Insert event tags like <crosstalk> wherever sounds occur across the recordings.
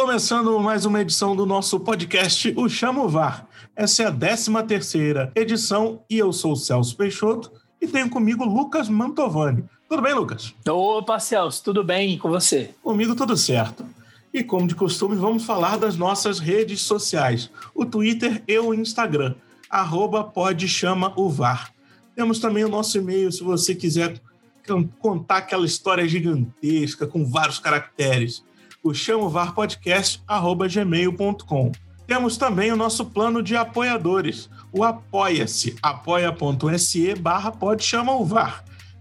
Começando mais uma edição do nosso podcast, o Chamo VAR. Essa é a 13 terceira edição e eu sou o Celso Peixoto e tenho comigo Lucas Mantovani. Tudo bem, Lucas? Opa, Celso, tudo bem e com você? Comigo tudo certo. E como de costume, vamos falar das nossas redes sociais, o Twitter e o Instagram, arroba pode chama o VAR. Temos também o nosso e-mail, se você quiser contar aquela história gigantesca com vários caracteres, o chamovarpodcast.gmail.com. Temos também o nosso plano de apoiadores, o Apoia-se, apoia.se barra.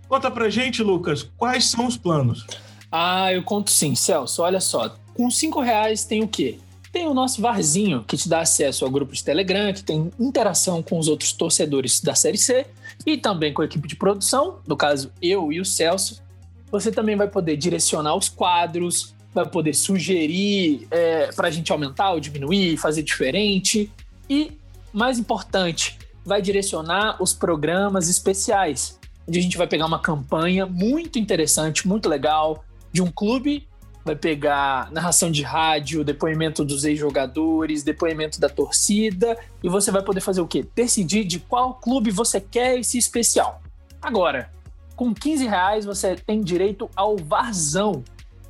Conta pra gente, Lucas, quais são os planos? Ah, eu conto sim, Celso. Olha só, com cinco reais tem o quê? Tem o nosso VARzinho, que te dá acesso ao grupo de Telegram, que tem interação com os outros torcedores da Série C e também com a equipe de produção, no caso eu e o Celso. Você também vai poder direcionar os quadros, vai poder sugerir é, para a gente aumentar ou diminuir, fazer diferente. E, mais importante, vai direcionar os programas especiais, onde a gente vai pegar uma campanha muito interessante, muito legal, de um clube vai pegar narração de rádio, depoimento dos ex-jogadores, depoimento da torcida, e você vai poder fazer o quê? Decidir de qual clube você quer esse especial. Agora, com 15 reais você tem direito ao Varzão.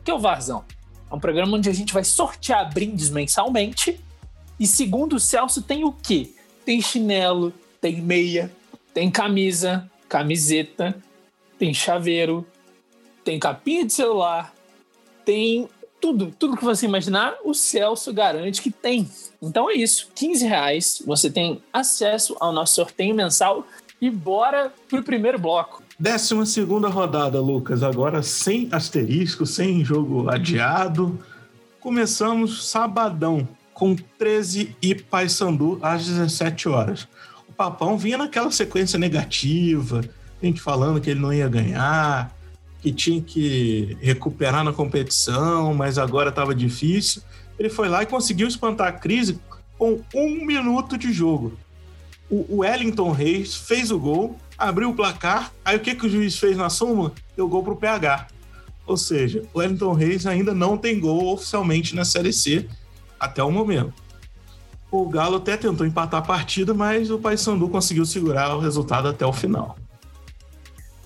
Que é o Varzão? É um programa onde a gente vai sortear brindes mensalmente. E segundo o Celso, tem o quê? Tem chinelo, tem meia, tem camisa, camiseta, tem chaveiro, tem capinha de celular, tem tudo, tudo que você imaginar, o Celso garante que tem. Então é isso, 15 reais, você tem acesso ao nosso sorteio mensal e bora pro primeiro bloco. Décima segunda rodada, Lucas, agora sem asterisco, sem jogo adiado. Começamos sabadão, com 13 e Paysandu às 17 horas. O Papão vinha naquela sequência negativa, gente falando que ele não ia ganhar, que tinha que recuperar na competição, mas agora estava difícil. Ele foi lá e conseguiu espantar a crise com um minuto de jogo. O Wellington Reis fez o gol, abriu o placar, aí o que, que o juiz fez na soma? Deu gol para o PH. Ou seja, o Wellington Reis ainda não tem gol oficialmente na Série C até o momento. O Galo até tentou empatar a partida, mas o Paysandu conseguiu segurar o resultado até o final.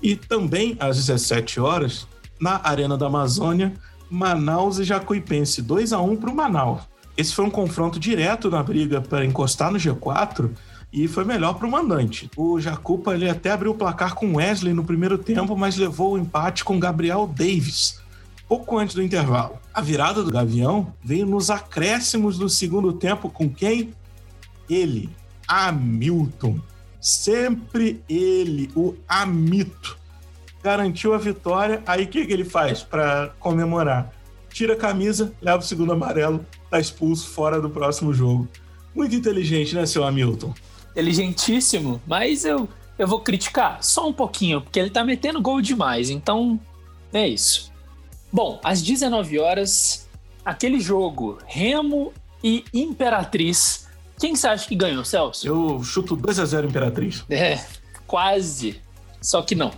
E também às 17 horas, na Arena da Amazônia, Manaus e Jacuipense, 2 a 1 para o Manaus. Esse foi um confronto direto na briga para encostar no G4 e foi melhor para o mandante. O Jacupa ele até abriu o placar com Wesley no primeiro tempo, mas levou o empate com Gabriel Davis pouco antes do intervalo. A virada do Gavião veio nos acréscimos do segundo tempo com quem? Ele, Hamilton. Sempre ele, o Amito, garantiu a vitória. Aí o que, que ele faz para comemorar? Tira a camisa, leva o segundo amarelo, tá expulso fora do próximo jogo. Muito inteligente, né, seu Hamilton? Inteligentíssimo, mas eu, eu vou criticar só um pouquinho, porque ele tá metendo gol demais, então é isso. Bom, às 19 horas, aquele jogo Remo e Imperatriz quem você acha que ganhou, Celso? Eu chuto 2 a 0 Imperatriz. É, quase. Só que não.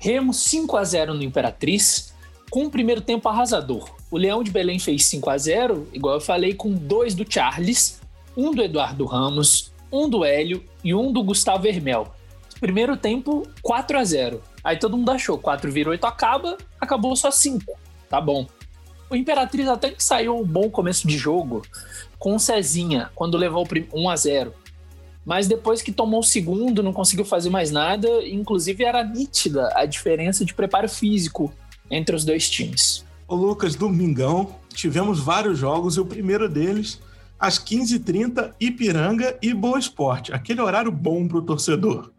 Remo 5 a 0 no Imperatriz, com um primeiro tempo arrasador. O Leão de Belém fez 5 a 0 igual eu falei, com dois do Charles, um do Eduardo Ramos, um do Hélio e um do Gustavo Hermel. Primeiro tempo, 4 a 0 Aí todo mundo achou, 4 vira 8 acaba, acabou só 5. Tá bom. O Imperatriz até que saiu um bom começo de jogo, com o Cezinha, quando levou 1 a 0 Mas depois que tomou o segundo, não conseguiu fazer mais nada. Inclusive, era nítida a diferença de preparo físico entre os dois times. Ô Lucas, domingão, tivemos vários jogos e o primeiro deles, às 15h30, Ipiranga e Boa Esporte. Aquele horário bom para o torcedor.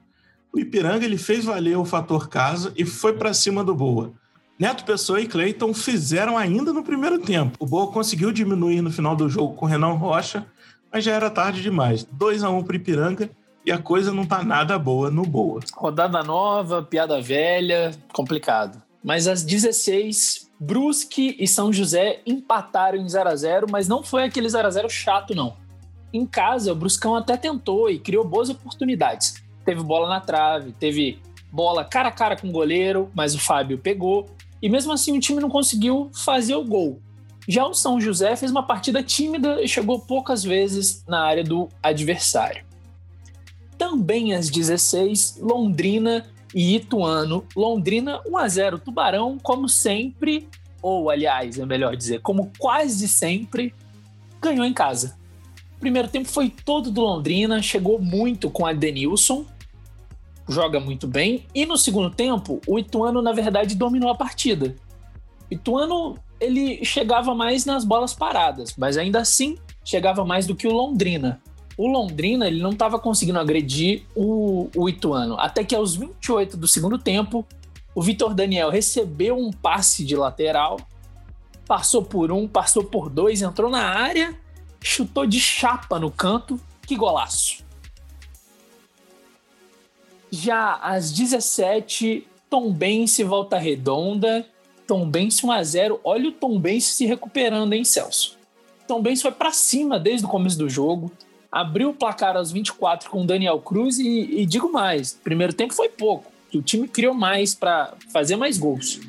O Ipiranga ele fez valer o fator casa e foi para cima do Boa. Neto Pessoa e Cleiton fizeram ainda no primeiro tempo. O Boa conseguiu diminuir no final do jogo com o Renan Rocha, mas já era tarde demais. 2 a 1 um para Ipiranga e a coisa não tá nada boa no Boa. Rodada nova, piada velha, complicado. Mas às 16, Brusque e São José empataram em 0 a 0 mas não foi aquele 0 a 0 chato, não. Em casa, o Bruscão até tentou e criou boas oportunidades. Teve bola na trave, teve bola cara a cara com o goleiro, mas o Fábio pegou. E mesmo assim o time não conseguiu fazer o gol. Já o São José fez uma partida tímida e chegou poucas vezes na área do adversário. Também às 16, Londrina e Ituano. Londrina 1 a 0 Tubarão, como sempre, ou aliás, é melhor dizer, como quase sempre, ganhou em casa. O primeiro tempo foi todo do Londrina, chegou muito com a Denilson, joga muito bem, e no segundo tempo, o Ituano na verdade dominou a partida. Ituano ele chegava mais nas bolas paradas, mas ainda assim chegava mais do que o Londrina. O Londrina ele não estava conseguindo agredir o, o Ituano, até que aos 28 do segundo tempo, o Vitor Daniel recebeu um passe de lateral, passou por um, passou por dois, entrou na área, chutou de chapa no canto, que golaço. Já às 17, Tom Bense volta redonda. Tom Benz 1 a 0 Olha o Tom Benz se recuperando, hein, Celso? Tom Benz foi para cima desde o começo do jogo, abriu o placar aos 24 com o Daniel Cruz e, e digo mais, primeiro tempo foi pouco, o time criou mais para fazer mais gols.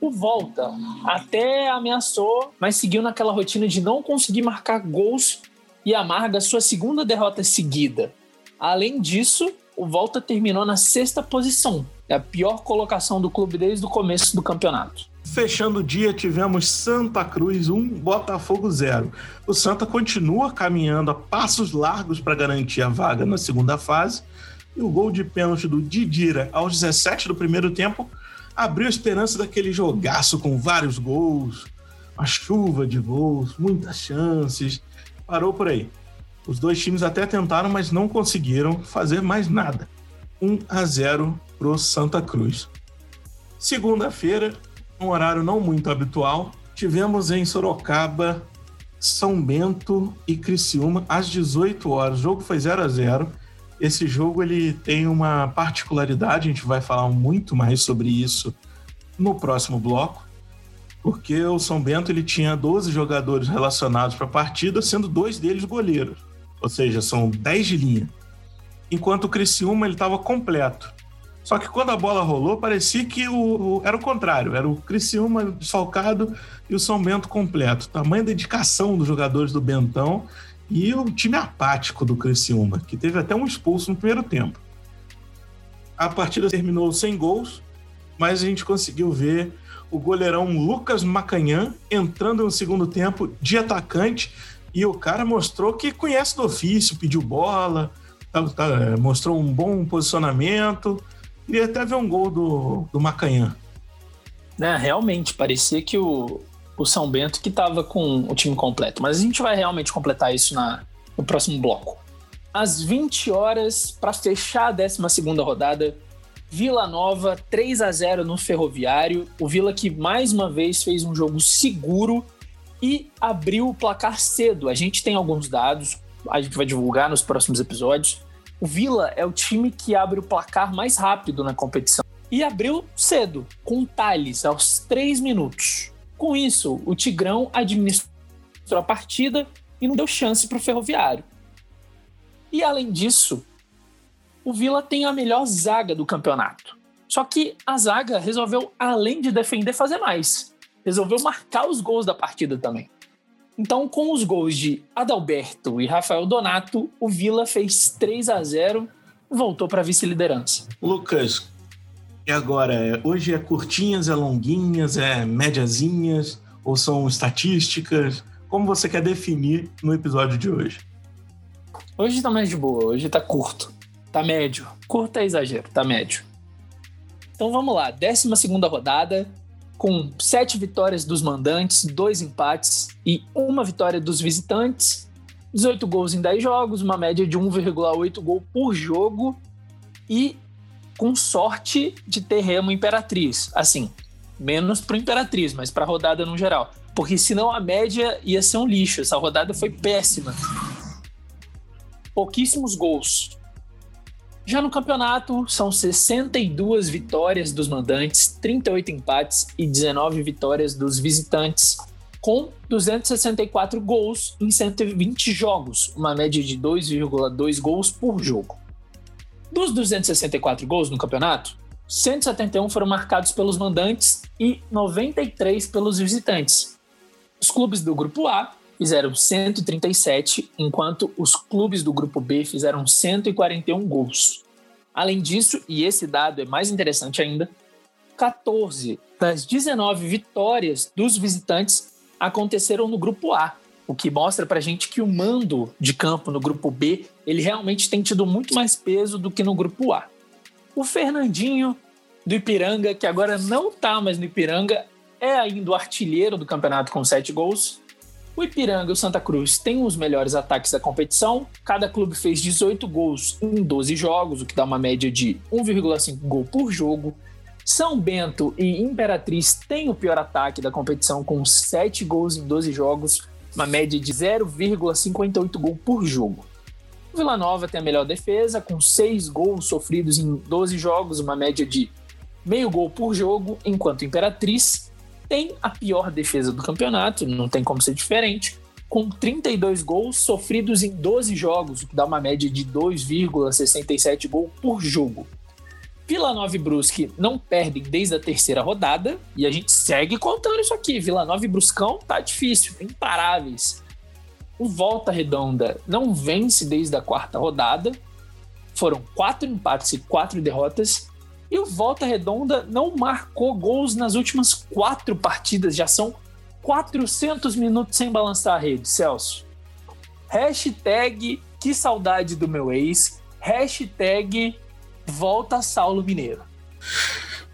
O Volta até ameaçou, mas seguiu naquela rotina de não conseguir marcar gols e amarga sua segunda derrota seguida. Além disso, o Volta terminou na sexta posição, é a pior colocação do clube desde o começo do campeonato. Fechando o dia, tivemos Santa Cruz 1, Botafogo 0. O Santa continua caminhando a passos largos para garantir a vaga na segunda fase. E o gol de pênalti do Didira aos 17 do primeiro tempo abriu a esperança daquele jogaço com vários gols, uma chuva de gols, muitas chances. Parou por aí. Os dois times até tentaram, mas não conseguiram fazer mais nada. 1 a 0 para o Santa Cruz. Segunda-feira, um horário não muito habitual, tivemos em Sorocaba São Bento e Criciúma às 18 horas. O jogo foi 0 a 0. Esse jogo ele tem uma particularidade, a gente vai falar muito mais sobre isso no próximo bloco, porque o São Bento ele tinha 12 jogadores relacionados para a partida, sendo dois deles goleiros, ou seja, são 10 de linha. Enquanto o Criciúma ele estava completo. Só que quando a bola rolou, parecia que o, o era o contrário. Era o Criciúma desfalcado e o São Bento completo. Tamanha dedicação dos jogadores do Bentão e o time apático do Criciúma, que teve até um expulso no primeiro tempo. A partida terminou sem gols, mas a gente conseguiu ver o goleirão Lucas Macanhã entrando no segundo tempo de atacante e o cara mostrou que conhece do ofício, pediu bola, tá, tá, mostrou um bom posicionamento Queria até ver um gol do, do Macanhã. É, realmente, parecia que o, o São Bento que estava com o time completo. Mas a gente vai realmente completar isso na, no próximo bloco. Às 20 horas, para fechar a 12 rodada, Vila Nova 3 a 0 no Ferroviário. O Vila que mais uma vez fez um jogo seguro e abriu o placar cedo. A gente tem alguns dados, a gente vai divulgar nos próximos episódios. O Vila é o time que abre o placar mais rápido na competição. E abriu cedo, com o Thales, aos 3 minutos. Com isso, o Tigrão administrou a partida e não deu chance para o Ferroviário. E além disso, o Vila tem a melhor zaga do campeonato. Só que a zaga resolveu, além de defender, fazer mais. Resolveu marcar os gols da partida também. Então, com os gols de Adalberto e Rafael Donato, o Vila fez 3 a 0 e voltou para a vice-liderança. Lucas, e agora? Hoje é curtinhas, é longuinhas, é médiazinhas ou são estatísticas? Como você quer definir no episódio de hoje? Hoje tá mais de boa, hoje tá curto. Tá médio. Curto é exagero, tá médio. Então vamos lá, 12 rodada, com sete vitórias dos mandantes, dois empates e uma vitória dos visitantes, 18 gols em 10 jogos, uma média de 1,8 gol por jogo e com sorte de ter Remo Imperatriz. Assim, menos para Imperatriz, mas para a rodada no geral. Porque senão a média ia ser um lixo. Essa rodada foi péssima. Pouquíssimos gols. Já no campeonato, são 62 vitórias dos mandantes, 38 empates e 19 vitórias dos visitantes, com 264 gols em 120 jogos, uma média de 2,2 gols por jogo. Dos 264 gols no campeonato, 171 foram marcados pelos mandantes e 93 pelos visitantes. Os clubes do grupo A fizeram 137, enquanto os clubes do grupo B fizeram 141 gols. Além disso, e esse dado é mais interessante ainda, 14 das 19 vitórias dos visitantes aconteceram no grupo A, o que mostra pra gente que o mando de campo no grupo B, ele realmente tem tido muito mais peso do que no grupo A. O Fernandinho do Ipiranga, que agora não tá mais no Ipiranga, é ainda o artilheiro do campeonato com 7 gols. O Ipiranga e o Santa Cruz têm os melhores ataques da competição. Cada clube fez 18 gols em 12 jogos, o que dá uma média de 1,5 gol por jogo. São Bento e Imperatriz têm o pior ataque da competição, com 7 gols em 12 jogos, uma média de 0,58 gol por jogo. O Vila Nova tem a melhor defesa, com 6 gols sofridos em 12 jogos, uma média de meio gol por jogo, enquanto Imperatriz tem a pior defesa do campeonato, não tem como ser diferente, com 32 gols sofridos em 12 jogos, o que dá uma média de 2,67 gol por jogo. Vila Nova e Brusque não perdem desde a terceira rodada e a gente segue contando isso aqui. Vila Nova e Bruscão tá difícil, imparáveis. O Volta Redonda não vence desde a quarta rodada. Foram quatro empates e quatro derrotas. E o Volta Redonda não marcou gols nas últimas quatro partidas. Já são 400 minutos sem balançar a rede, Celso. Hashtag que saudade do meu ex. Hashtag volta Saulo Mineiro.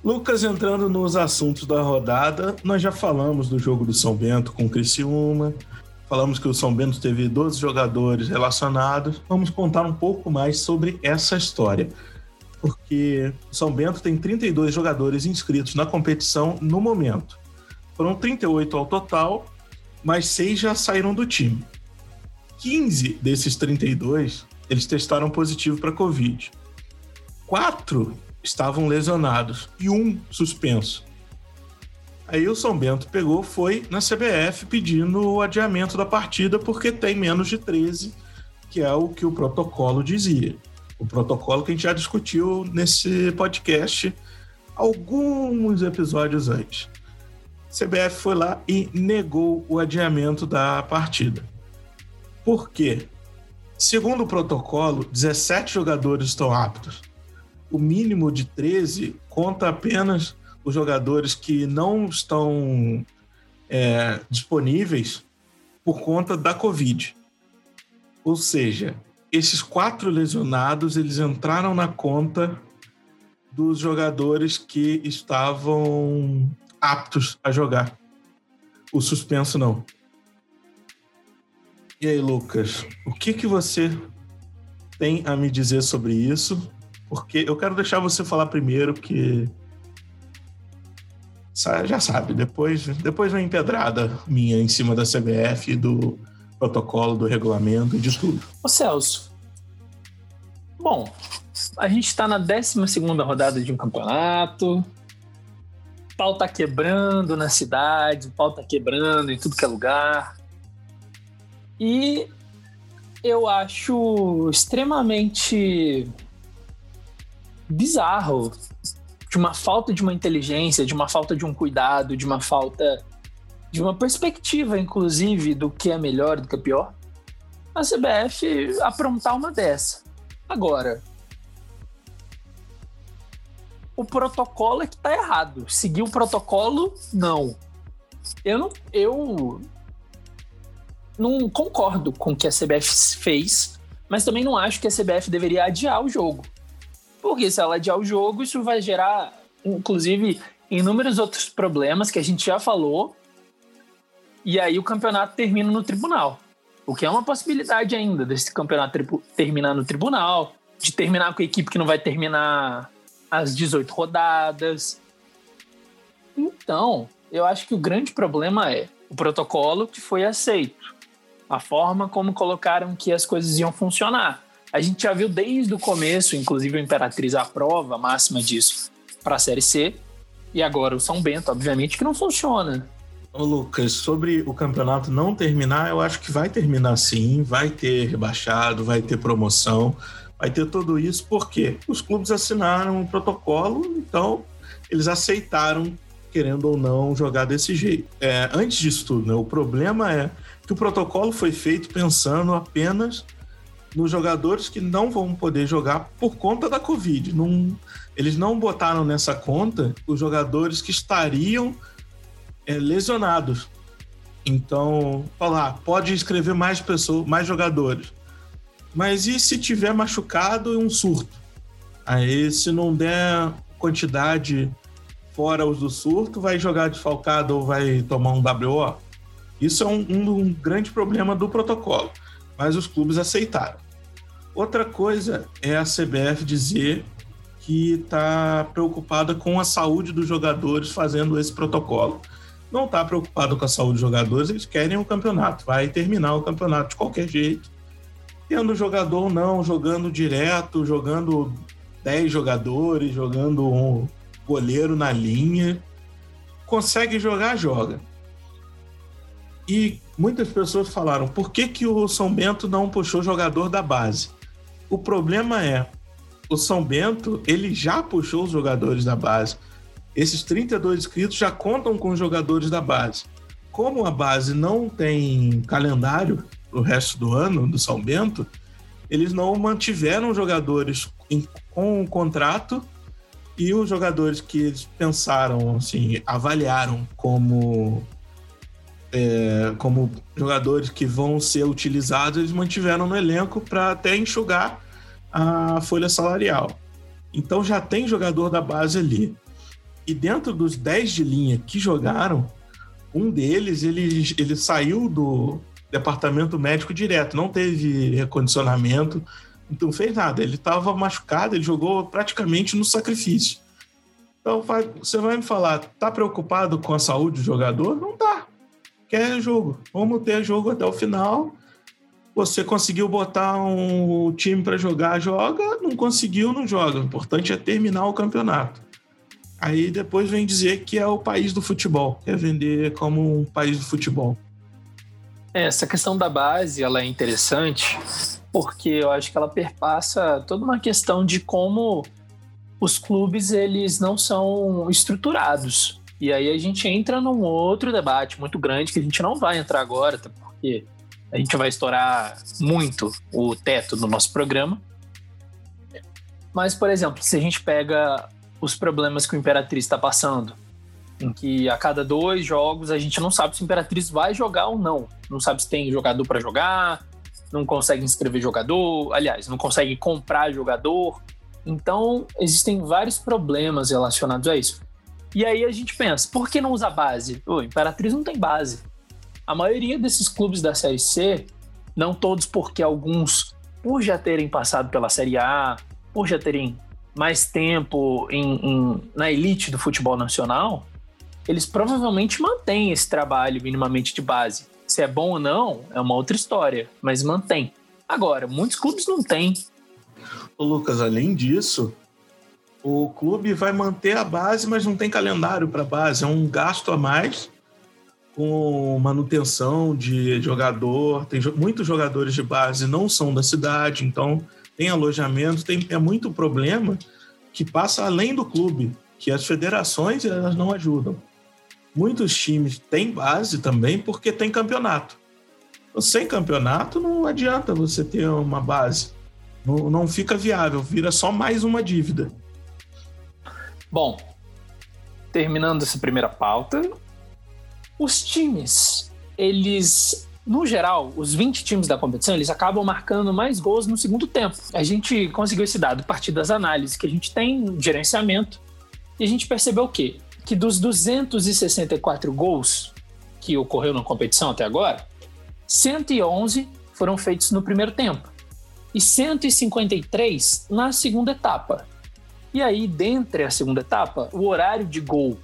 Lucas, entrando nos assuntos da rodada, nós já falamos do jogo do São Bento com o Criciúma, falamos que o São Bento teve 12 jogadores relacionados. Vamos contar um pouco mais sobre essa história, porque São Bento tem 32 jogadores inscritos na competição no momento. Foram 38 ao total, mas seis já saíram do time. 15 desses 32 eles testaram positivo para Covid quatro estavam lesionados e um suspenso. Aí o São Bento pegou, foi na CBF pedindo o adiamento da partida porque tem menos de 13, que é o que o protocolo dizia. O protocolo que a gente já discutiu nesse podcast alguns episódios antes. A CBF foi lá e negou o adiamento da partida. Por quê? Segundo o protocolo, 17 jogadores estão aptos o mínimo de 13 conta apenas os jogadores que não estão é, disponíveis por conta da Covid. Ou seja, esses quatro lesionados eles entraram na conta dos jogadores que estavam aptos a jogar. O suspenso não. E aí, Lucas, o que, que você tem a me dizer sobre isso? Porque eu quero deixar você falar primeiro, porque. Já sabe, depois, depois vem pedrada minha em cima da CBF, do protocolo, do regulamento e de tudo. Ô Celso, bom, a gente está na 12 rodada de um campeonato, pau tá quebrando na cidade, pau tá quebrando em tudo que é lugar. E eu acho extremamente bizarro de uma falta de uma inteligência, de uma falta de um cuidado, de uma falta de uma perspectiva, inclusive, do que é melhor, do que é pior, a CBF aprontar uma dessa. Agora, o protocolo é que tá errado. Seguir o protocolo, não. Eu não, eu não concordo com o que a CBF fez, mas também não acho que a CBF deveria adiar o jogo. Porque se ela adiar o jogo, isso vai gerar, inclusive, inúmeros outros problemas que a gente já falou. E aí o campeonato termina no tribunal. O que é uma possibilidade ainda desse campeonato terminar no tribunal, de terminar com a equipe que não vai terminar as 18 rodadas. Então, eu acho que o grande problema é o protocolo que foi aceito, a forma como colocaram que as coisas iam funcionar. A gente já viu desde o começo, inclusive o Imperatriz a prova máxima disso para a Série C. E agora o São Bento, obviamente, que não funciona. Ô Lucas, sobre o campeonato não terminar, eu acho que vai terminar sim, vai ter rebaixado, vai ter promoção, vai ter tudo isso, porque os clubes assinaram um protocolo, então eles aceitaram querendo ou não jogar desse jeito. É, antes disso tudo, né, o problema é que o protocolo foi feito pensando apenas nos jogadores que não vão poder jogar por conta da Covid. Não, eles não botaram nessa conta os jogadores que estariam é, lesionados. Então, falar, pode inscrever mais pessoas, mais jogadores. Mas e se tiver machucado um surto? Aí, se não der quantidade fora os do surto, vai jogar desfalcado ou vai tomar um WO? Isso é um, um, um grande problema do protocolo, mas os clubes aceitaram. Outra coisa é a CBF dizer que está preocupada com a saúde dos jogadores fazendo esse protocolo. Não está preocupado com a saúde dos jogadores, eles querem o campeonato, vai terminar o campeonato de qualquer jeito. Tendo jogador ou não, jogando direto, jogando 10 jogadores, jogando um goleiro na linha. Consegue jogar, joga. E muitas pessoas falaram: por que, que o São Bento não puxou jogador da base? O problema é, o São Bento ele já puxou os jogadores da base. Esses 32 inscritos já contam com os jogadores da base. Como a base não tem calendário o resto do ano do São Bento, eles não mantiveram jogadores em, com o contrato e os jogadores que eles pensaram, assim, avaliaram como é, como jogadores que vão ser utilizados, eles mantiveram no elenco para até enxugar a folha salarial. Então já tem jogador da base ali. E dentro dos 10 de linha que jogaram, um deles ele, ele saiu do departamento médico direto, não teve recondicionamento, então fez nada. Ele estava machucado, ele jogou praticamente no sacrifício. Então vai, você vai me falar, tá preocupado com a saúde do jogador? Não tá quer jogo. Vamos ter jogo até o final. Você conseguiu botar um time para jogar, joga. Não conseguiu, não joga. O importante é terminar o campeonato. Aí depois vem dizer que é o país do futebol, quer vender como um país do futebol. É, essa questão da base ela é interessante porque eu acho que ela perpassa toda uma questão de como os clubes eles não são estruturados. E aí a gente entra num outro debate muito grande que a gente não vai entrar agora, porque a gente vai estourar muito o teto do nosso programa. Mas, por exemplo, se a gente pega os problemas que o Imperatriz está passando, em que a cada dois jogos a gente não sabe se o Imperatriz vai jogar ou não. Não sabe se tem jogador para jogar, não consegue inscrever jogador, aliás, não consegue comprar jogador. Então, existem vários problemas relacionados a isso. E aí a gente pensa, por que não usa base? O Imperatriz não tem base. A maioria desses clubes da Série C, não todos porque alguns, por já terem passado pela Série A, por já terem mais tempo em, em, na elite do futebol nacional, eles provavelmente mantêm esse trabalho minimamente de base. Se é bom ou não, é uma outra história, mas mantém. Agora, muitos clubes não têm. Ô Lucas, além disso, o clube vai manter a base, mas não tem calendário para base. É um gasto a mais com manutenção de jogador. Tem muitos jogadores de base não são da cidade, então tem alojamento, tem é muito problema que passa além do clube, que as federações elas não ajudam. Muitos times têm base também porque tem campeonato. Sem campeonato não adianta você ter uma base. Não, não fica viável, vira só mais uma dívida. Bom, terminando essa primeira pauta, os times, eles, no geral, os 20 times da competição, eles acabam marcando mais gols no segundo tempo. A gente conseguiu esse dado a partir das análises que a gente tem no gerenciamento e a gente percebeu o quê? Que dos 264 gols que ocorreu na competição até agora, 111 foram feitos no primeiro tempo e 153 na segunda etapa. E aí, dentre a segunda etapa, o horário de gol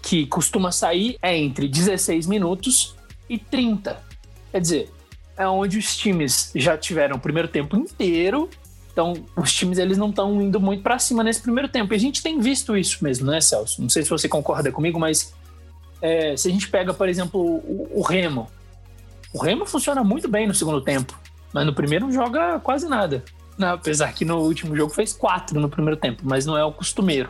que costuma sair é entre 16 minutos e 30. Quer dizer, é onde os times já tiveram o primeiro tempo inteiro. Então, os times eles não estão indo muito para cima nesse primeiro tempo. E a gente tem visto isso mesmo, né, Celso? Não sei se você concorda comigo, mas é, se a gente pega, por exemplo, o, o Remo. O Remo funciona muito bem no segundo tempo, mas no primeiro não joga quase nada. Não, apesar que no último jogo fez quatro no primeiro tempo, mas não é o costumeiro.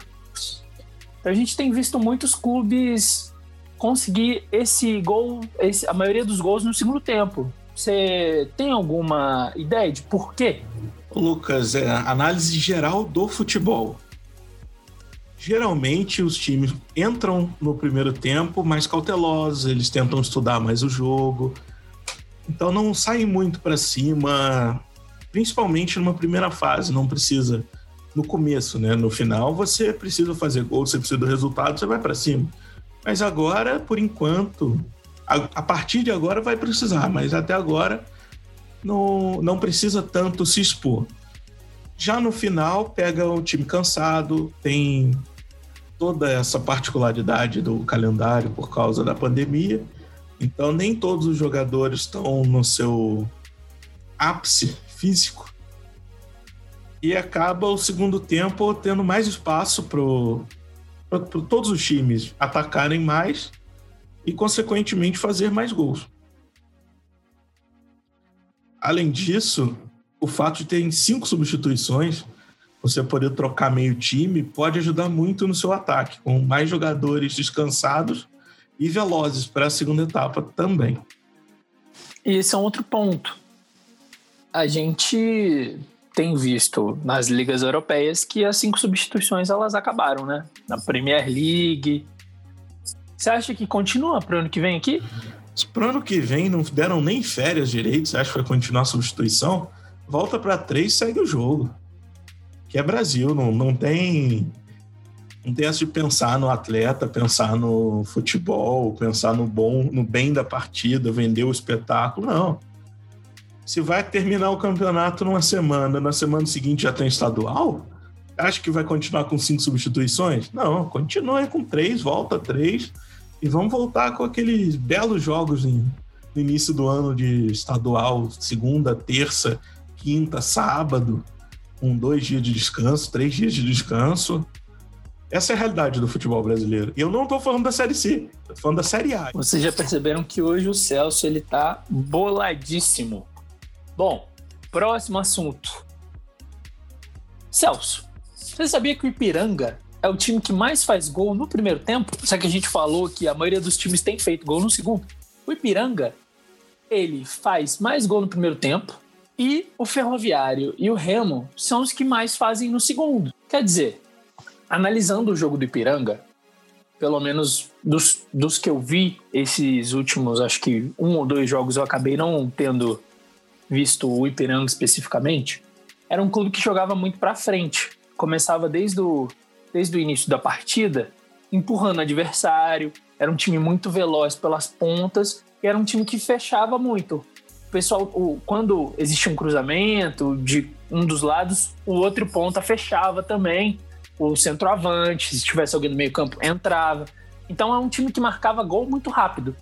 Então a gente tem visto muitos clubes conseguir esse gol, esse, a maioria dos gols no segundo tempo. Você tem alguma ideia de por quê? Lucas, é análise geral do futebol. Geralmente os times entram no primeiro tempo mais cautelosos, eles tentam estudar mais o jogo, então não saem muito para cima, principalmente numa primeira fase, não precisa no começo, né? No final você precisa fazer gol, você precisa do resultado, você vai para cima. Mas agora, por enquanto, a, a, partir de agora vai precisar, mas até agora não, não precisa tanto se expor. Já no final, pega um time cansado, tem toda essa particularidade do calendário por causa da pandemia. Então, nem todos os jogadores estão no seu ápice físico. E acaba o segundo tempo tendo mais espaço para todos os times atacarem mais e, consequentemente, fazer mais gols. Além disso, o fato de ter cinco substituições, você poder trocar meio time, pode ajudar muito no seu ataque, com mais jogadores descansados e velozes para a segunda etapa também. E esse é um outro ponto. A gente tem visto nas ligas europeias que as cinco substituições elas acabaram, né? Na Premier League. Você acha que continua para o ano que vem aqui? Para o ano que vem não deram nem férias direito, você acha que vai continuar a substituição? volta para três segue o jogo. Que é Brasil, não, não tem. Não tem essa de pensar no atleta, pensar no futebol, pensar no bom, no bem da partida, vender o espetáculo. Não. Se vai terminar o campeonato numa semana, na semana seguinte já tem estadual, acha que vai continuar com cinco substituições? Não, continua com três, volta três e vamos voltar com aqueles belos jogos no início do ano de estadual, segunda, terça, quinta, sábado, com dois dias de descanso, três dias de descanso. Essa é a realidade do futebol brasileiro. E eu não estou falando da Série C, estou falando da Série A. Vocês já perceberam que hoje o Celso ele tá boladíssimo. Bom, próximo assunto. Celso, você sabia que o Ipiranga é o time que mais faz gol no primeiro tempo? Só que a gente falou que a maioria dos times tem feito gol no segundo. O Ipiranga, ele faz mais gol no primeiro tempo, e o Ferroviário e o Remo são os que mais fazem no segundo. Quer dizer, analisando o jogo do Ipiranga, pelo menos dos, dos que eu vi, esses últimos, acho que um ou dois jogos eu acabei não tendo visto o Ipiranga especificamente, era um clube que jogava muito para frente. Começava desde o, desde o início da partida, empurrando o adversário, era um time muito veloz pelas pontas e era um time que fechava muito o pessoal, o, quando existia um cruzamento de um dos lados, o outro ponta fechava também. O centroavante, se tivesse alguém no meio-campo, entrava. Então é um time que marcava gol muito rápido.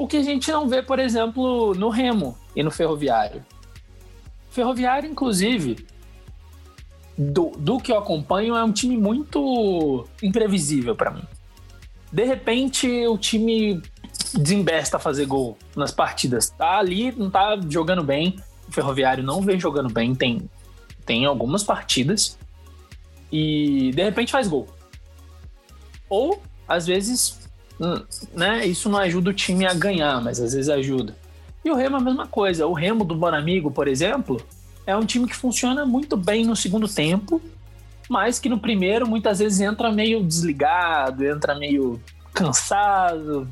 O que a gente não vê, por exemplo, no Remo e no Ferroviário. Ferroviário, inclusive, do, do que eu acompanho, é um time muito imprevisível para mim. De repente, o time desembesta a fazer gol nas partidas. Tá ali, não tá jogando bem. O Ferroviário não vem jogando bem, tem, tem algumas partidas. E de repente faz gol. Ou, às vezes, né, isso não ajuda o time a ganhar, mas às vezes ajuda. E o Remo é a mesma coisa. O Remo do Bonamigo, por exemplo, é um time que funciona muito bem no segundo tempo, mas que no primeiro muitas vezes entra meio desligado, entra meio cansado,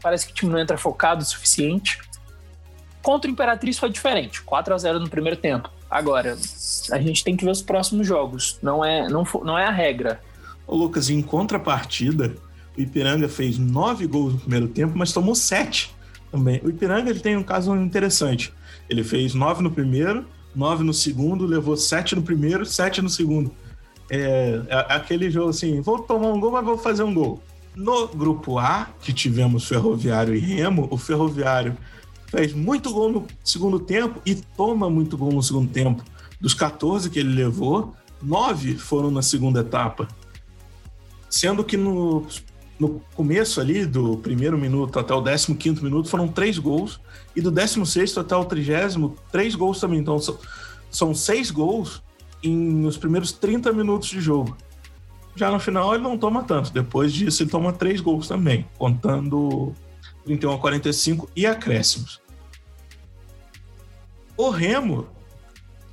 parece que o time não entra focado o suficiente. Contra o Imperatriz foi diferente, 4 a 0 no primeiro tempo. Agora, a gente tem que ver os próximos jogos, não é, não, não é a regra. Ô Lucas, em contrapartida, o Ipiranga fez nove gols no primeiro tempo, mas tomou sete também. O Ipiranga ele tem um caso interessante. Ele fez nove no primeiro, nove no segundo, levou sete no primeiro, sete no segundo. É, é aquele jogo assim, vou tomar um gol, mas vou fazer um gol. No grupo A, que tivemos Ferroviário e Remo, o Ferroviário fez muito gol no segundo tempo e toma muito gol no segundo tempo. Dos 14 que ele levou, 9 foram na segunda etapa. Sendo que no, no começo ali, do primeiro minuto até o 15 minuto, foram três gols. E do 16 até o 30, três gols também. Então são, são seis gols em, nos primeiros 30 minutos de jogo. Já no final ele não toma tanto. Depois disso ele toma três gols também, contando 31 a 45 e acréscimos. O Remo,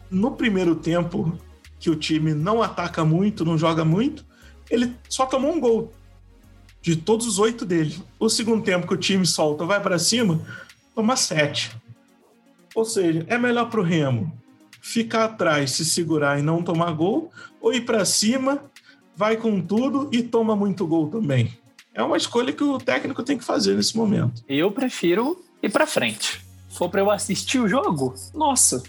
no primeiro tempo, que o time não ataca muito, não joga muito, ele só tomou um gol de todos os oito dele. O segundo tempo que o time solta, vai para cima, toma sete. Ou seja, é melhor para o Remo ficar atrás, se segurar e não tomar gol, ou ir para cima, vai com tudo e toma muito gol também. É uma escolha que o técnico tem que fazer nesse momento. Eu prefiro ir para frente. Se for para eu assistir o jogo, nossa,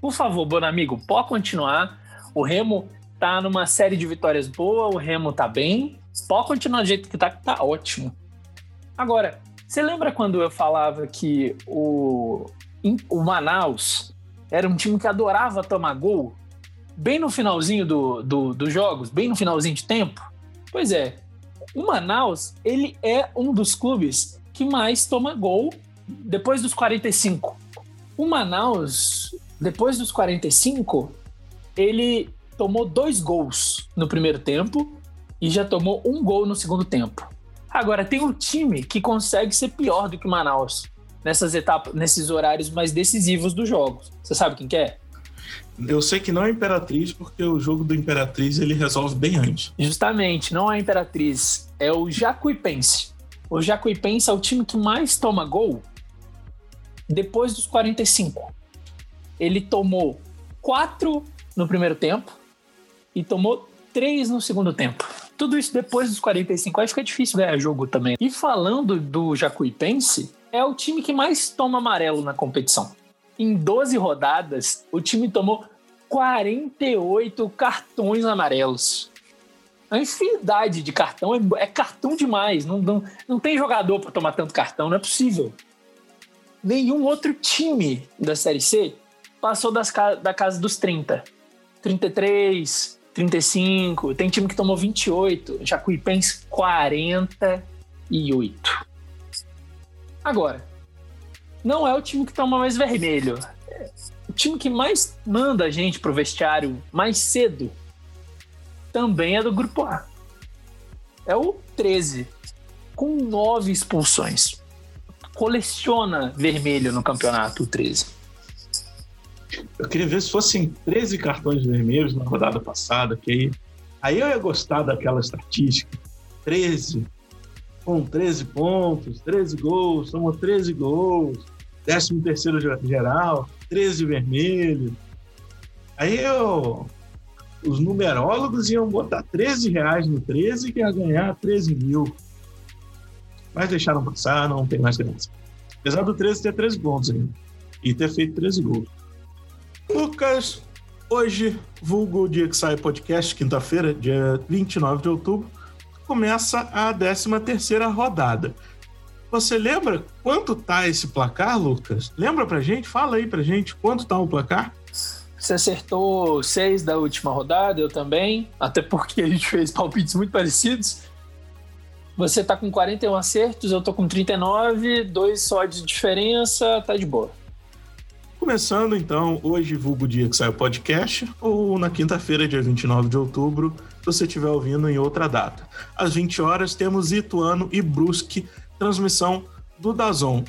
por favor, Bonamigo, pode continuar. O Remo tá numa série de vitórias boa, o Remo tá bem. Pode continuar do jeito que tá, que tá ótimo. Agora, você lembra quando eu falava que o, o Manaus era um time que adorava tomar gol? Bem no finalzinho do, do, dos jogos, bem no finalzinho de tempo? Pois é, o Manaus, ele é um dos clubes que mais toma gol depois dos 45. O Manaus, depois dos 45, ele tomou dois gols no primeiro tempo e já tomou um gol no segundo tempo. Agora, tem um time que consegue ser pior do que o Manaus nessas etapas, nesses horários mais decisivos dos jogos. Você sabe quem que é? Eu sei que não é Imperatriz, porque o jogo do Imperatriz ele resolve bem antes. Justamente, não é Imperatriz, é o Jacuipense. O Jacuipense é o time que mais toma gol depois dos 45. Ele tomou quatro no primeiro tempo e tomou três no segundo tempo. Tudo isso depois dos 45. Acho que é difícil ganhar jogo também. E falando do Jacuipense, é o time que mais toma amarelo na competição. Em 12 rodadas, o time tomou 48 cartões amarelos. A infinidade de cartão é, é cartão demais. Não, não, não tem jogador para tomar tanto cartão, não é possível. Nenhum outro time da Série C passou das, da casa dos 30. 33, 35. Tem time que tomou 28. Jacuipense, 48. Agora, não é o time que toma mais vermelho. O time que mais manda a gente pro vestiário mais cedo também é do grupo A. É o 13, com nove expulsões. Coleciona vermelho no campeonato, o 13. Eu queria ver se fossem 13 cartões vermelhos na rodada passada, que aí, aí eu ia gostar daquela estatística. 13, com 13 pontos, 13 gols, tomou 13 gols, 13 terceiro geral, 13 vermelho. Aí eu, os numerólogos iam botar 13 reais no 13 que ia ganhar 13 mil. Mas deixaram passar, não tem mais graça. Apesar do 13 ter 13 pontos ainda. E ter feito 13 gols. Lucas, hoje, vulgo dia que sai podcast, quinta-feira, dia 29 de outubro, começa a 13 terceira rodada. Você lembra quanto tá esse placar, Lucas? Lembra pra gente? Fala aí pra gente quanto tá o placar. Você acertou seis da última rodada, eu também, até porque a gente fez palpites muito parecidos. Você tá com 41 acertos, eu tô com 39, dois só de diferença, tá de boa. Começando então, hoje, vulgo dia que sai o podcast, ou na quinta-feira, dia 29 de outubro, se você estiver ouvindo em outra data. Às 20 horas, temos Ituano e Brusque, transmissão do Dazon.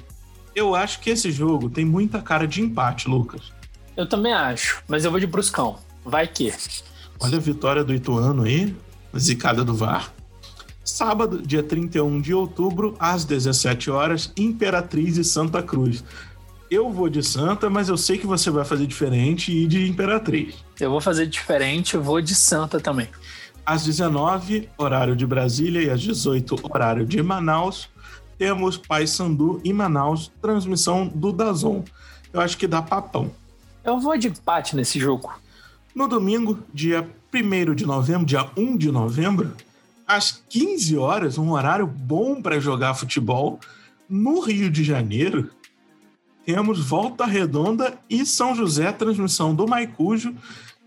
Eu acho que esse jogo tem muita cara de empate, Lucas. Eu também acho, mas eu vou de Bruscão. Vai que. Olha a vitória do Ituano aí, zicada do VAR. Sábado, dia 31 de outubro, às 17 horas, Imperatriz e Santa Cruz eu vou de Santa, mas eu sei que você vai fazer diferente e de Imperatriz. Eu vou fazer diferente, eu vou de Santa também. Às 19, horário de Brasília, e às 18, horário de Manaus, temos Paysandu e Manaus, transmissão do Dazon. Eu acho que dá papão. Eu vou de empate nesse jogo. No domingo, dia 1 de novembro, dia 1 de novembro, às 15 horas, um horário bom para jogar futebol, no Rio de Janeiro, temos Volta Redonda e São José, transmissão do Maicujo.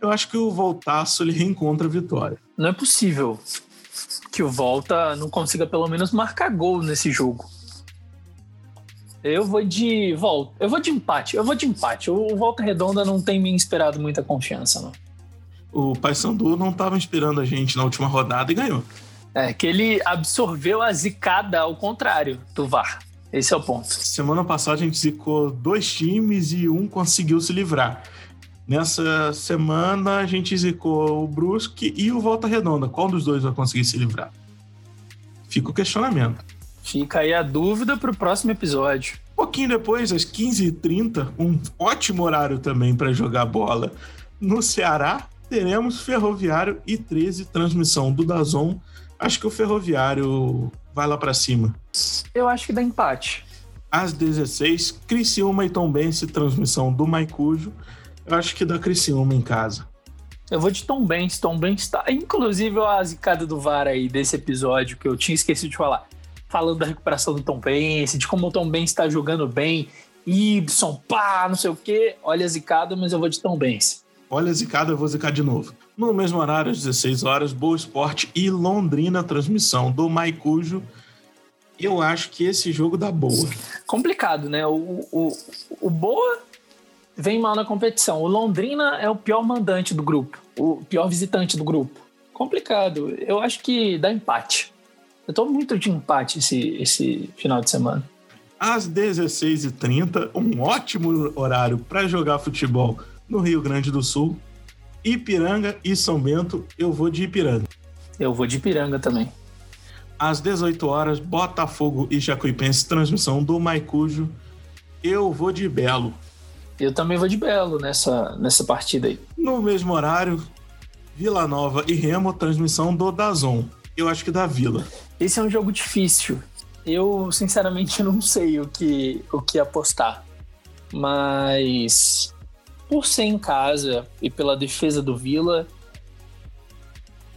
Eu acho que o Voltaço ele reencontra a vitória. Não é possível que o Volta não consiga pelo menos marcar gol nesse jogo. Eu vou de volta. Eu vou de empate. Eu vou de empate. O Volta Redonda não tem me inspirado muita confiança, não. O Paysandu não estava inspirando a gente na última rodada e ganhou. É, que ele absorveu a zicada ao contrário do VAR. Esse é o ponto. Semana passada a gente zicou dois times e um conseguiu se livrar. Nessa semana a gente zicou o Brusque e o Volta Redonda. Qual dos dois vai conseguir se livrar? Fica o questionamento. Fica aí a dúvida para o próximo episódio. Pouquinho depois, às 15h30, um ótimo horário também para jogar bola. No Ceará, teremos Ferroviário e 13, transmissão do Dazon. Acho que o Ferroviário vai lá para cima. Eu acho que dá empate. Às 16, Criciúma e Tombense, transmissão do Maicujo. Eu acho que dá Criciúma em casa. Eu vou de Tom Benz. Tom Benz está. Inclusive, a zicada do VAR aí desse episódio que eu tinha esquecido de falar. Falando da recuperação do Tom Benz, de como o Tom Benz está jogando bem. Ibson, pá, não sei o quê. Olha a zicada, mas eu vou de Tom Benz. Olha a zicada, eu vou zicar de novo. No mesmo horário, às 16 horas, Boa Esporte e Londrina, transmissão do Maicujo. Eu acho que esse jogo dá boa. Complicado, né? O, o, o Boa vem mal na competição. O Londrina é o pior mandante do grupo, o pior visitante do grupo. Complicado. Eu acho que dá empate. Eu tô muito de empate esse, esse final de semana. Às 16h30, um ótimo horário para jogar futebol no Rio Grande do Sul. Ipiranga e São Bento, eu vou de Ipiranga. Eu vou de Ipiranga também. Às 18 horas, Botafogo e Jacuipense, transmissão do Maicujo. Eu vou de Belo. Eu também vou de Belo nessa, nessa partida aí. No mesmo horário, Vila Nova e Remo, transmissão do Dazon. Eu acho que da Vila. Esse é um jogo difícil. Eu, sinceramente, <laughs> não sei o que, o que apostar. Mas, por ser em casa e pela defesa do Vila,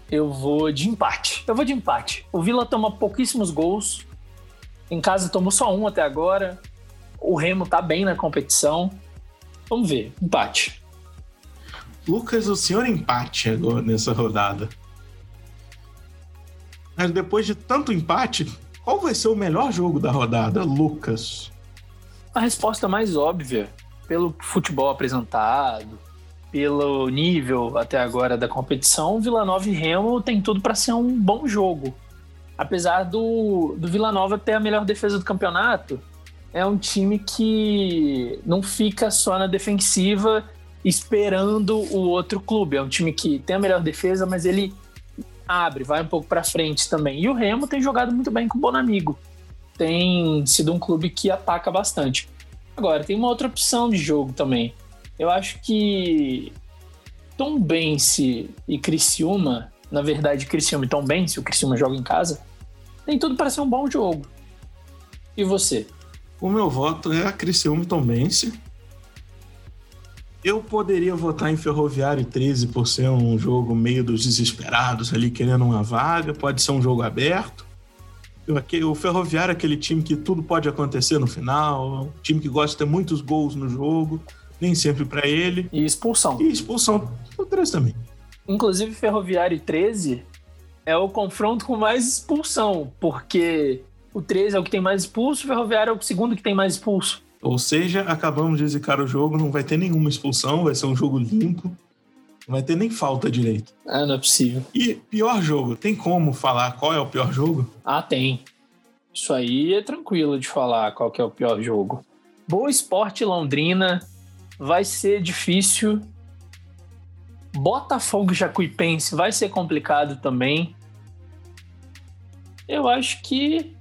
eu vou de empate. Eu vou de empate. O Vila toma pouquíssimos gols. Em casa tomou só um até agora. O Remo tá bem na competição. Vamos ver, empate. Lucas, o senhor empate agora nessa rodada. Mas depois de tanto empate, qual vai ser o melhor jogo da rodada, Lucas? A resposta mais óbvia, pelo futebol apresentado, pelo nível até agora da competição, Vila Nova e Remo tem tudo para ser um bom jogo. Apesar do, do Vila Nova ter a melhor defesa do campeonato, é um time que não fica só na defensiva esperando o outro clube. É um time que tem a melhor defesa, mas ele abre, vai um pouco para frente também. E o Remo tem jogado muito bem com o Bonamigo. Tem sido um clube que ataca bastante. Agora, tem uma outra opção de jogo também. Eu acho que Tom Bense e Criciúma, na verdade, Criciúma e Tom Bense, o Criciúma joga em casa, tem tudo para ser um bom jogo. E você? O meu voto é a Criciúma Tombense. Eu poderia votar em Ferroviário 13 por ser um jogo meio dos desesperados ali querendo uma vaga, pode ser um jogo aberto. O Ferroviário é aquele time que tudo pode acontecer no final, um time que gosta de ter muitos gols no jogo, nem sempre para ele. E expulsão. E expulsão, o 13 também. Inclusive, Ferroviário 13 é o confronto com mais expulsão, porque o 13 é o que tem mais expulso, o Ferroviário é o segundo que tem mais expulso. Ou seja, acabamos de zicar o jogo, não vai ter nenhuma expulsão, vai ser um jogo limpo. Não vai ter nem falta direito. Ah, não é possível. E pior jogo, tem como falar qual é o pior jogo? Ah, tem. Isso aí é tranquilo de falar qual que é o pior jogo. Boa Esporte Londrina vai ser difícil. Botafogo Jacuipense vai ser complicado também. Eu acho que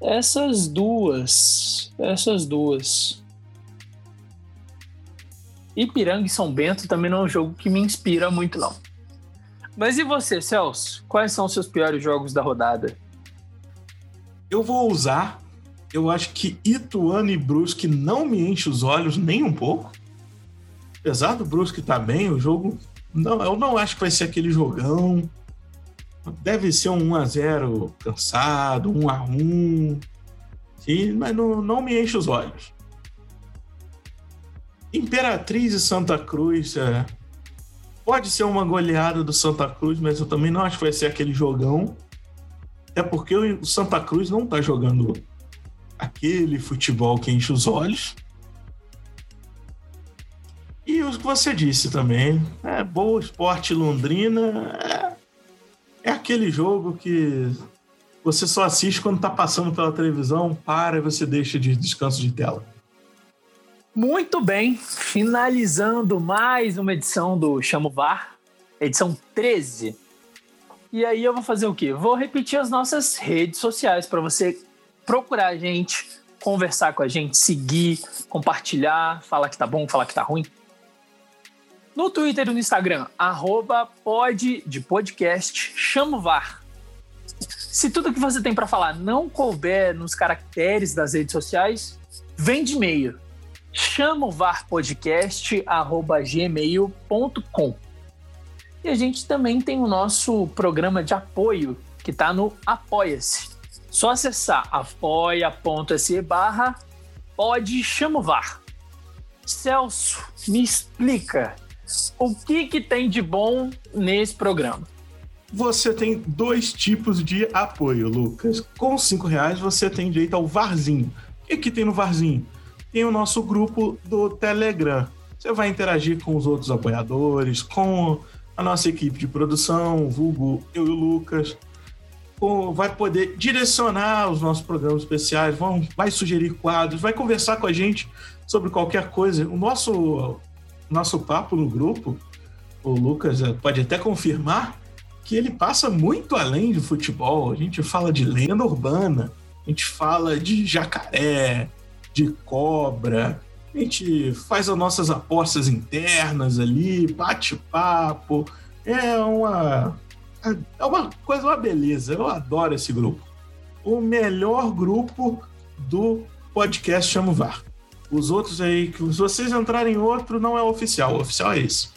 essas duas. Essas duas. Ipiranga e São Bento também não é um jogo que me inspira muito, não. Mas e você, Celso? Quais são os seus piores jogos da rodada? Eu vou usar. Eu acho que Ituano e Brusque não me enche os olhos nem um pouco. Apesar do Brusque estar tá bem, o jogo. Não, eu não acho que vai ser aquele jogão. Deve ser um 1x0 cansado, 1x1. Sim, mas não, não me enche os olhos. Imperatriz e Santa Cruz. É, pode ser uma goleada do Santa Cruz, mas eu também não acho que vai ser aquele jogão. É porque o Santa Cruz não tá jogando aquele futebol que enche os olhos. E o que você disse também, é Boa Esporte Londrina é, é aquele jogo que você só assiste quando está passando pela televisão, para e você deixa de descanso de tela. Muito bem, finalizando mais uma edição do Chamo VAR, edição 13. E aí eu vou fazer o quê? Vou repetir as nossas redes sociais para você procurar a gente, conversar com a gente, seguir, compartilhar, falar que tá bom, falar que tá ruim. No Twitter e no Instagram, arroba pod de podcast, chamo VAR. Se tudo que você tem para falar não couber nos caracteres das redes sociais, vem de e-mail. Chamo VAR podcast, arroba gmail.com. E a gente também tem o nosso programa de apoio, que está no Apoia-se. Só acessar apoia.se barra pode chamovar. Celso, me explica o que, que tem de bom nesse programa. Você tem dois tipos de apoio, Lucas. Com cinco reais você tem direito ao Varzinho. O que, que tem no Varzinho? Tem o nosso grupo do Telegram. Você vai interagir com os outros apoiadores, com a nossa equipe de produção, vulgo eu e o Lucas, vai poder direcionar os nossos programas especiais, vão, vai sugerir quadros, vai conversar com a gente sobre qualquer coisa. O nosso, nosso papo no grupo, o Lucas eh, pode até confirmar que ele passa muito além de futebol. A gente fala de lenda urbana, a gente fala de jacaré, de cobra, a gente faz as nossas apostas internas ali, bate papo. É uma, é uma coisa, uma beleza. Eu adoro esse grupo. O melhor grupo do podcast Chamo VAR. Os outros aí, que se vocês entrarem em outro, não é oficial. O oficial é esse.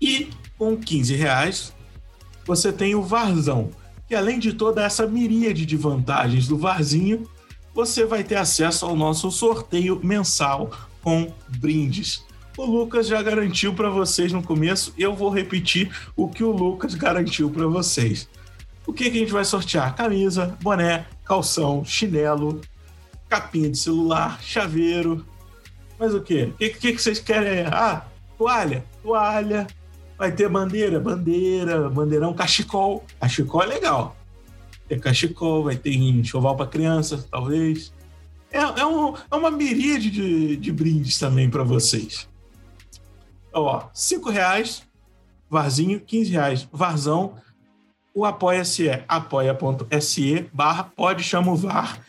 E com 15 reais, você tem o Varzão, que além de toda essa miríade de vantagens do Varzinho, você vai ter acesso ao nosso sorteio mensal com brindes. O Lucas já garantiu para vocês no começo, eu vou repetir o que o Lucas garantiu para vocês. O que, que a gente vai sortear? Camisa, boné, calção, chinelo, capinha de celular, chaveiro. Mas o quê? O que, que, que vocês querem? Ah, toalha, toalha. Vai ter bandeira, bandeira, bandeirão, cachecol. Cachecol é legal ter cachecol, vai ter enxoval para criança, talvez. É, é, um, é uma miríade de, de brindes também para vocês. Ó, cinco reais, varzinho, 15 reais, varzão. O apoia-se é apoia.se barra pode chamo var.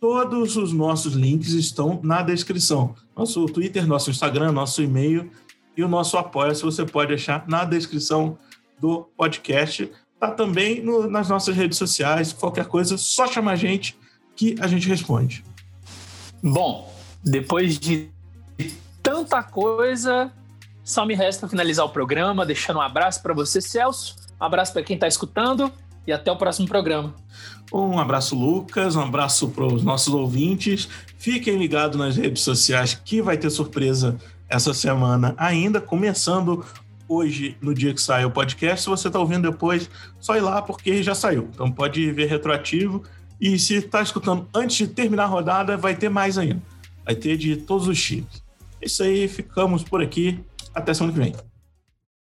Todos os nossos links estão na descrição. Nosso Twitter, nosso Instagram, nosso e-mail e o nosso apoia-se você pode achar na descrição do podcast tá também no, nas nossas redes sociais. Qualquer coisa, só chamar a gente que a gente responde. Bom, depois de tanta coisa, só me resta finalizar o programa, deixando um abraço para você, Celso. Um abraço para quem está escutando e até o próximo programa. Um abraço, Lucas. Um abraço para os nossos ouvintes. Fiquem ligados nas redes sociais que vai ter surpresa essa semana ainda, começando hoje, no dia que sai o podcast. Se você está ouvindo depois, só ir lá porque já saiu. Então pode ver retroativo. E se está escutando antes de terminar a rodada, vai ter mais ainda. Vai ter de todos os times. É isso aí, ficamos por aqui. Até semana que vem.